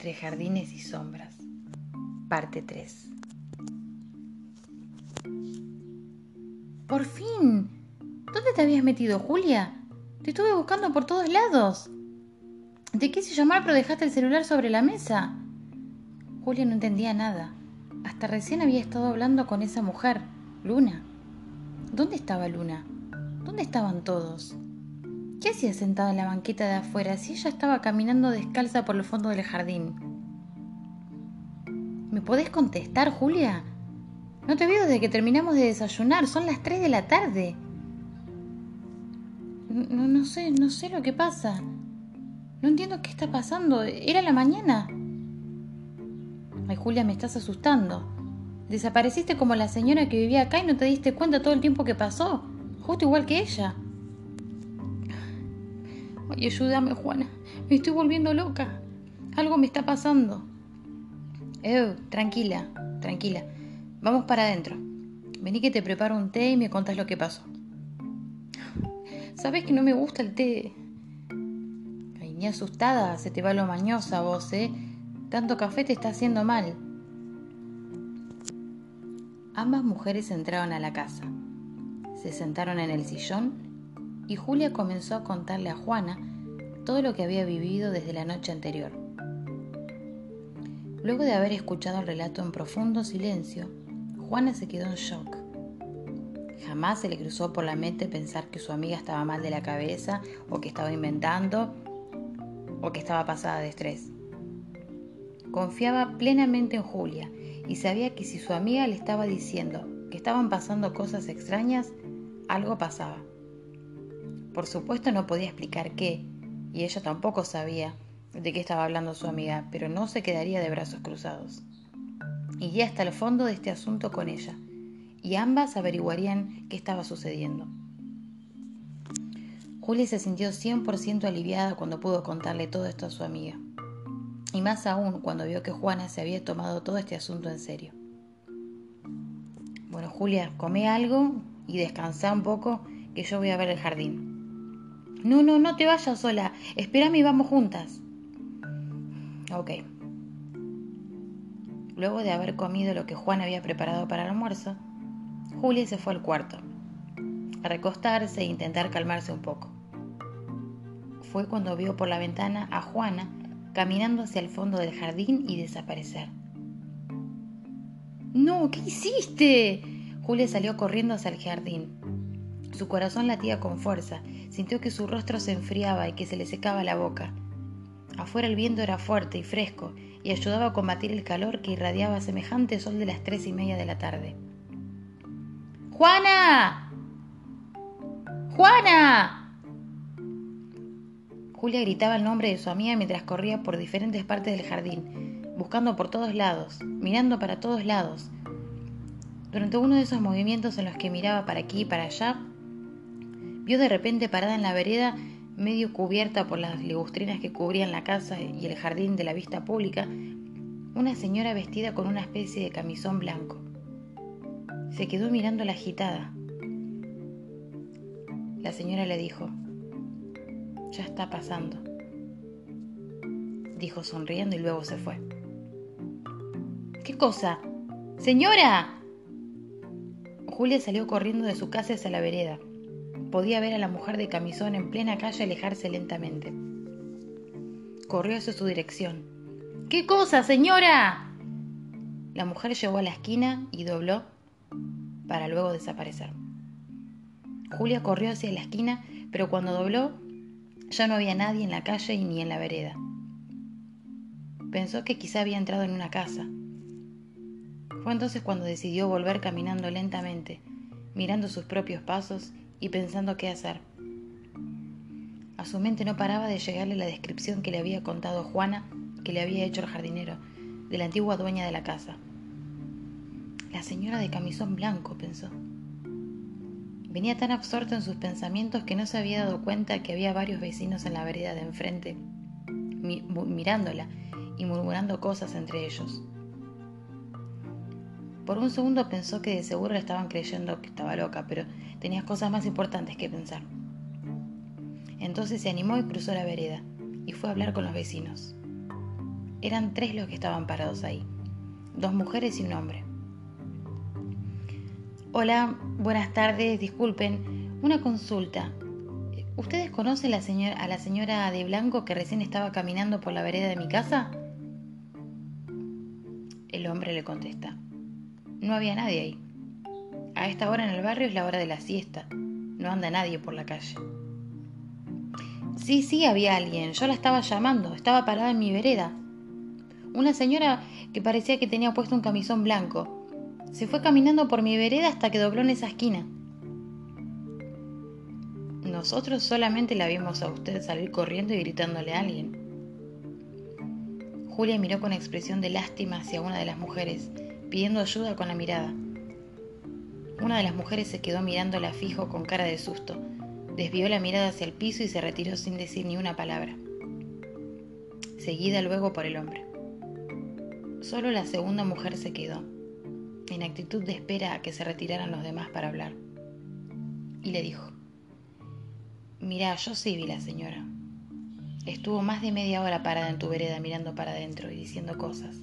entre jardines y sombras. Parte 3. Por fin. ¿Dónde te habías metido, Julia? Te estuve buscando por todos lados. Te quise llamar pero dejaste el celular sobre la mesa. Julia no entendía nada. Hasta recién había estado hablando con esa mujer, Luna. ¿Dónde estaba Luna? ¿Dónde estaban todos? ¿Qué hacía sentada en la banqueta de afuera si ella estaba caminando descalza por el fondo del jardín? ¿Me podés contestar, Julia? No te veo desde que terminamos de desayunar, son las 3 de la tarde. No, no sé, no sé lo que pasa. No entiendo qué está pasando. Era la mañana. Ay, Julia, me estás asustando. Desapareciste como la señora que vivía acá y no te diste cuenta todo el tiempo que pasó. Justo igual que ella. Ay, ayúdame, Juana. Me estoy volviendo loca. Algo me está pasando. Tranquila, tranquila. Vamos para adentro. Vení que te preparo un té y me contás lo que pasó. Sabes que no me gusta el té. Ay, ni asustada, se te va lo mañosa vos, ¿eh? Tanto café te está haciendo mal. Ambas mujeres entraron a la casa. Se sentaron en el sillón y Julia comenzó a contarle a Juana todo lo que había vivido desde la noche anterior. Luego de haber escuchado el relato en profundo silencio, Juana se quedó en shock. Jamás se le cruzó por la mente pensar que su amiga estaba mal de la cabeza o que estaba inventando o que estaba pasada de estrés. Confiaba plenamente en Julia y sabía que si su amiga le estaba diciendo que estaban pasando cosas extrañas, algo pasaba. Por supuesto no podía explicar qué, y ella tampoco sabía de qué estaba hablando su amiga, pero no se quedaría de brazos cruzados. Iría hasta el fondo de este asunto con ella, y ambas averiguarían qué estaba sucediendo. Julia se sintió 100% aliviada cuando pudo contarle todo esto a su amiga, y más aún cuando vio que Juana se había tomado todo este asunto en serio. Bueno, Julia, come algo y descansa un poco, que yo voy a ver el jardín. No, no, no te vayas sola. Espérame y vamos juntas. Ok. Luego de haber comido lo que Juan había preparado para el almuerzo, Julia se fue al cuarto, a recostarse e intentar calmarse un poco. Fue cuando vio por la ventana a Juana caminando hacia el fondo del jardín y desaparecer. No, ¿qué hiciste? Julia salió corriendo hacia el jardín. Su corazón latía con fuerza, sintió que su rostro se enfriaba y que se le secaba la boca. Afuera el viento era fuerte y fresco y ayudaba a combatir el calor que irradiaba semejante sol de las tres y media de la tarde. ¡Juana! ¡Juana! Julia gritaba el nombre de su amiga mientras corría por diferentes partes del jardín, buscando por todos lados, mirando para todos lados. Durante uno de esos movimientos en los que miraba para aquí y para allá, vio de repente parada en la vereda, medio cubierta por las ligustrinas que cubrían la casa y el jardín de la vista pública, una señora vestida con una especie de camisón blanco. Se quedó mirando la agitada. La señora le dijo, ya está pasando, dijo sonriendo y luego se fue. ¿Qué cosa? Señora. Julia salió corriendo de su casa hacia la vereda. Podía ver a la mujer de camisón en plena calle alejarse lentamente. Corrió hacia su dirección. ¿Qué cosa, señora? La mujer llegó a la esquina y dobló para luego desaparecer. Julia corrió hacia la esquina, pero cuando dobló ya no había nadie en la calle y ni en la vereda. Pensó que quizá había entrado en una casa. Fue entonces cuando decidió volver caminando lentamente, mirando sus propios pasos y pensando qué hacer. A su mente no paraba de llegarle la descripción que le había contado Juana que le había hecho el jardinero, de la antigua dueña de la casa. La señora de camisón blanco, pensó. Venía tan absorto en sus pensamientos que no se había dado cuenta que había varios vecinos en la vereda de enfrente, mirándola y murmurando cosas entre ellos. Por un segundo pensó que de seguro le estaban creyendo que estaba loca, pero tenía cosas más importantes que pensar. Entonces se animó y cruzó la vereda y fue a hablar con los vecinos. Eran tres los que estaban parados ahí, dos mujeres y un hombre. Hola, buenas tardes, disculpen, una consulta. ¿Ustedes conocen a la señora de blanco que recién estaba caminando por la vereda de mi casa? El hombre le contesta. No había nadie ahí. A esta hora en el barrio es la hora de la siesta. No anda nadie por la calle. Sí, sí, había alguien. Yo la estaba llamando. Estaba parada en mi vereda. Una señora que parecía que tenía puesto un camisón blanco. Se fue caminando por mi vereda hasta que dobló en esa esquina. Nosotros solamente la vimos a usted salir corriendo y gritándole a alguien. Julia miró con expresión de lástima hacia una de las mujeres, pidiendo ayuda con la mirada. Una de las mujeres se quedó mirándola fijo con cara de susto, desvió la mirada hacia el piso y se retiró sin decir ni una palabra, seguida luego por el hombre. Solo la segunda mujer se quedó, en actitud de espera a que se retiraran los demás para hablar, y le dijo, Mira, yo sí vi la señora. Estuvo más de media hora parada en tu vereda mirando para adentro y diciendo cosas.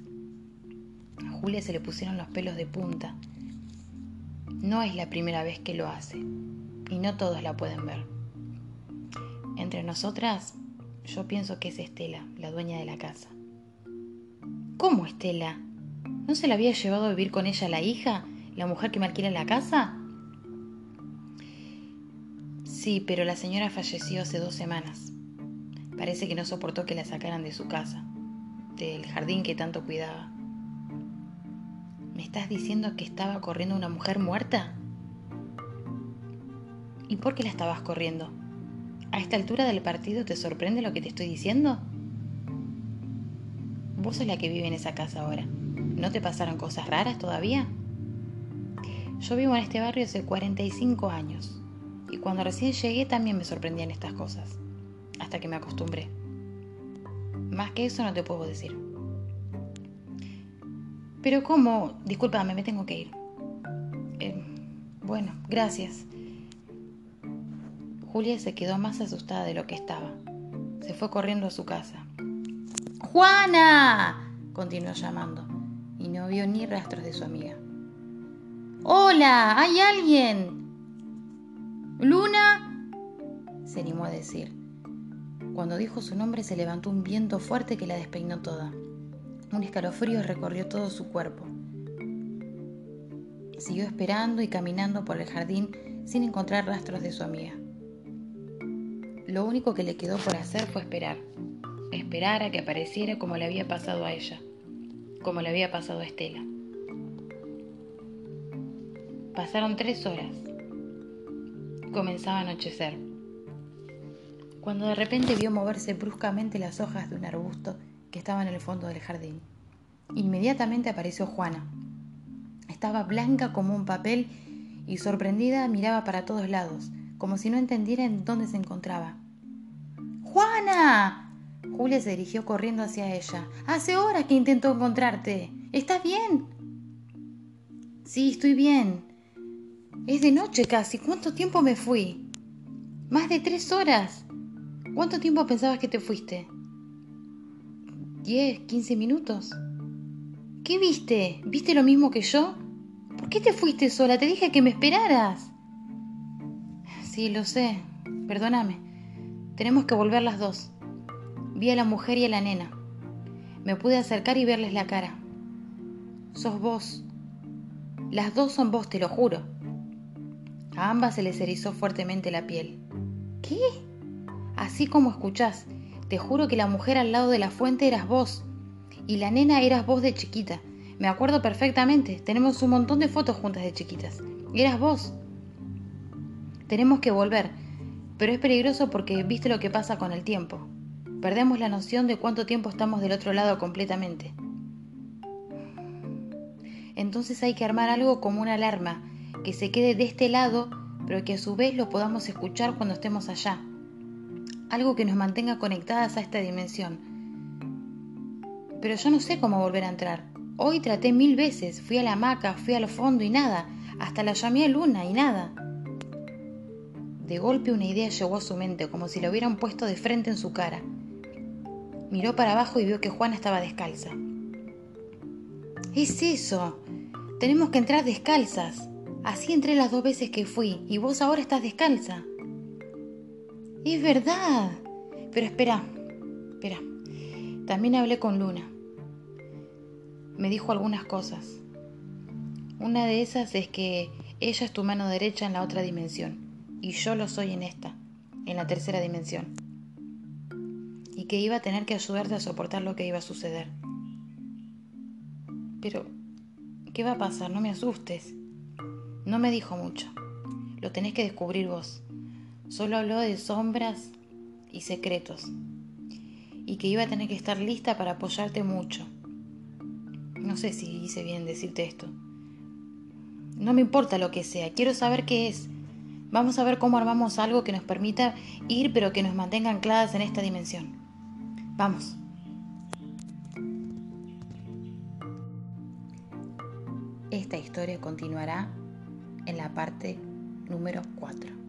A Julia se le pusieron los pelos de punta. No es la primera vez que lo hace, y no todos la pueden ver. Entre nosotras, yo pienso que es Estela, la dueña de la casa. ¿Cómo Estela? ¿No se la había llevado a vivir con ella la hija, la mujer que me alquila la casa? Sí, pero la señora falleció hace dos semanas. Parece que no soportó que la sacaran de su casa, del jardín que tanto cuidaba. ¿Me estás diciendo que estaba corriendo una mujer muerta? ¿Y por qué la estabas corriendo? ¿A esta altura del partido te sorprende lo que te estoy diciendo? Vos sos la que vive en esa casa ahora. ¿No te pasaron cosas raras todavía? Yo vivo en este barrio hace 45 años y cuando recién llegué también me sorprendían estas cosas, hasta que me acostumbré. Más que eso no te puedo decir. Pero ¿cómo? Discúlpame, me tengo que ir. Eh, bueno, gracias. Julia se quedó más asustada de lo que estaba. Se fue corriendo a su casa. ¡Juana! continuó llamando, y no vio ni rastros de su amiga. ¡Hola! ¿Hay alguien? Luna, se animó a decir. Cuando dijo su nombre se levantó un viento fuerte que la despeinó toda. Un escalofrío recorrió todo su cuerpo. Siguió esperando y caminando por el jardín sin encontrar rastros de su amiga. Lo único que le quedó por hacer fue esperar. Esperar a que apareciera como le había pasado a ella, como le había pasado a Estela. Pasaron tres horas comenzaba a anochecer, cuando de repente vio moverse bruscamente las hojas de un arbusto que estaba en el fondo del jardín. Inmediatamente apareció Juana. Estaba blanca como un papel y sorprendida miraba para todos lados, como si no entendiera en dónde se encontraba. ¡Juana! Julia se dirigió corriendo hacia ella. Hace horas que intento encontrarte. ¿Estás bien? Sí, estoy bien. Es de noche casi. ¿Cuánto tiempo me fui? Más de tres horas. ¿Cuánto tiempo pensabas que te fuiste? ¿Diez, quince minutos? ¿Qué viste? ¿Viste lo mismo que yo? ¿Por qué te fuiste sola? Te dije que me esperaras. Sí, lo sé. Perdóname. Tenemos que volver las dos. Vi a la mujer y a la nena. Me pude acercar y verles la cara. Sos vos. Las dos son vos, te lo juro. A ambas se les erizó fuertemente la piel. ¿Qué? Así como escuchás, te juro que la mujer al lado de la fuente eras vos. Y la nena eras vos de chiquita. Me acuerdo perfectamente. Tenemos un montón de fotos juntas de chiquitas. Eras vos. Tenemos que volver. Pero es peligroso porque viste lo que pasa con el tiempo. Perdemos la noción de cuánto tiempo estamos del otro lado completamente. Entonces hay que armar algo como una alarma que se quede de este lado, pero que a su vez lo podamos escuchar cuando estemos allá. Algo que nos mantenga conectadas a esta dimensión. Pero yo no sé cómo volver a entrar. Hoy traté mil veces, fui a la hamaca, fui al fondo y nada, hasta la llamé a Luna y nada. De golpe una idea llegó a su mente, como si la hubieran puesto de frente en su cara. Miró para abajo y vio que Juana estaba descalza. Es eso. Tenemos que entrar descalzas. Así entré las dos veces que fui y vos ahora estás descalza. Es verdad. Pero espera, espera. También hablé con Luna. Me dijo algunas cosas. Una de esas es que ella es tu mano derecha en la otra dimensión y yo lo soy en esta, en la tercera dimensión. Y que iba a tener que ayudarte a soportar lo que iba a suceder. Pero, ¿qué va a pasar? No me asustes. No me dijo mucho. Lo tenés que descubrir vos. Solo habló de sombras y secretos. Y que iba a tener que estar lista para apoyarte mucho. No sé si hice bien decirte esto. No me importa lo que sea, quiero saber qué es. Vamos a ver cómo armamos algo que nos permita ir pero que nos mantenga ancladas en esta dimensión. Vamos. Esta historia continuará en la parte número 4.